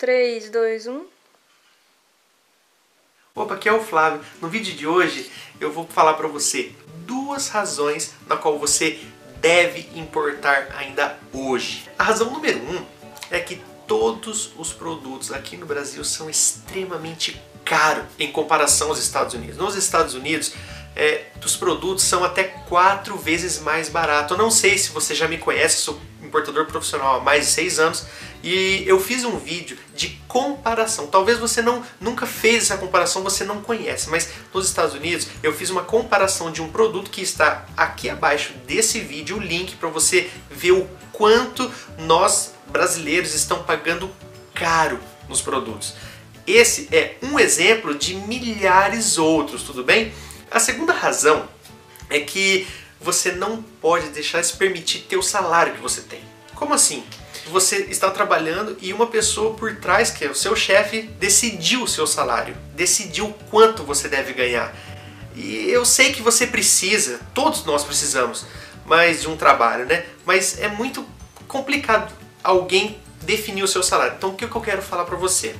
3, 2, 1. Opa, aqui é o Flávio. No vídeo de hoje eu vou falar para você duas razões na qual você deve importar ainda hoje. A razão número um é que todos os produtos aqui no Brasil são extremamente caros em comparação aos Estados Unidos. Nos Estados Unidos, é, os produtos são até quatro vezes mais baratos. Eu não sei se você já me conhece, sou importador profissional há mais de seis anos e eu fiz um vídeo de comparação. Talvez você não nunca fez essa comparação, você não conhece, mas nos Estados Unidos eu fiz uma comparação de um produto que está aqui abaixo desse vídeo, o link para você ver o quanto nós brasileiros estão pagando caro nos produtos. Esse é um exemplo de milhares outros, tudo bem? A segunda razão é que você não pode deixar de permitir ter o salário que você tem. Como assim? Você está trabalhando e uma pessoa por trás, que é o seu chefe, decidiu o seu salário, decidiu quanto você deve ganhar. E eu sei que você precisa, todos nós precisamos, mais de um trabalho, né? Mas é muito complicado alguém definir o seu salário. Então o que eu quero falar para você?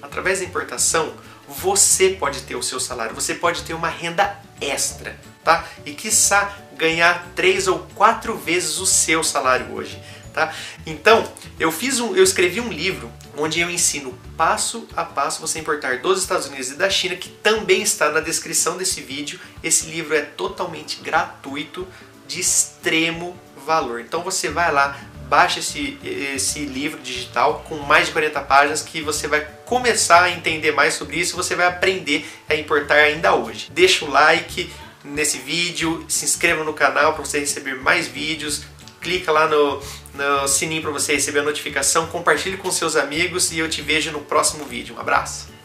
Através da importação, você pode ter o seu salário, você pode ter uma renda extra, tá? E quiçá ganhar três ou quatro vezes o seu salário hoje. Tá? Então, eu fiz um, eu escrevi um livro onde eu ensino passo a passo você importar dos Estados Unidos e da China, que também está na descrição desse vídeo. Esse livro é totalmente gratuito, de extremo valor. Então você vai lá, baixa esse, esse livro digital com mais de 40 páginas que você vai começar a entender mais sobre isso, você vai aprender a importar ainda hoje. Deixa o like nesse vídeo, se inscreva no canal para você receber mais vídeos, clica lá no, no sininho para você receber a notificação, compartilhe com seus amigos e eu te vejo no próximo vídeo. Um abraço!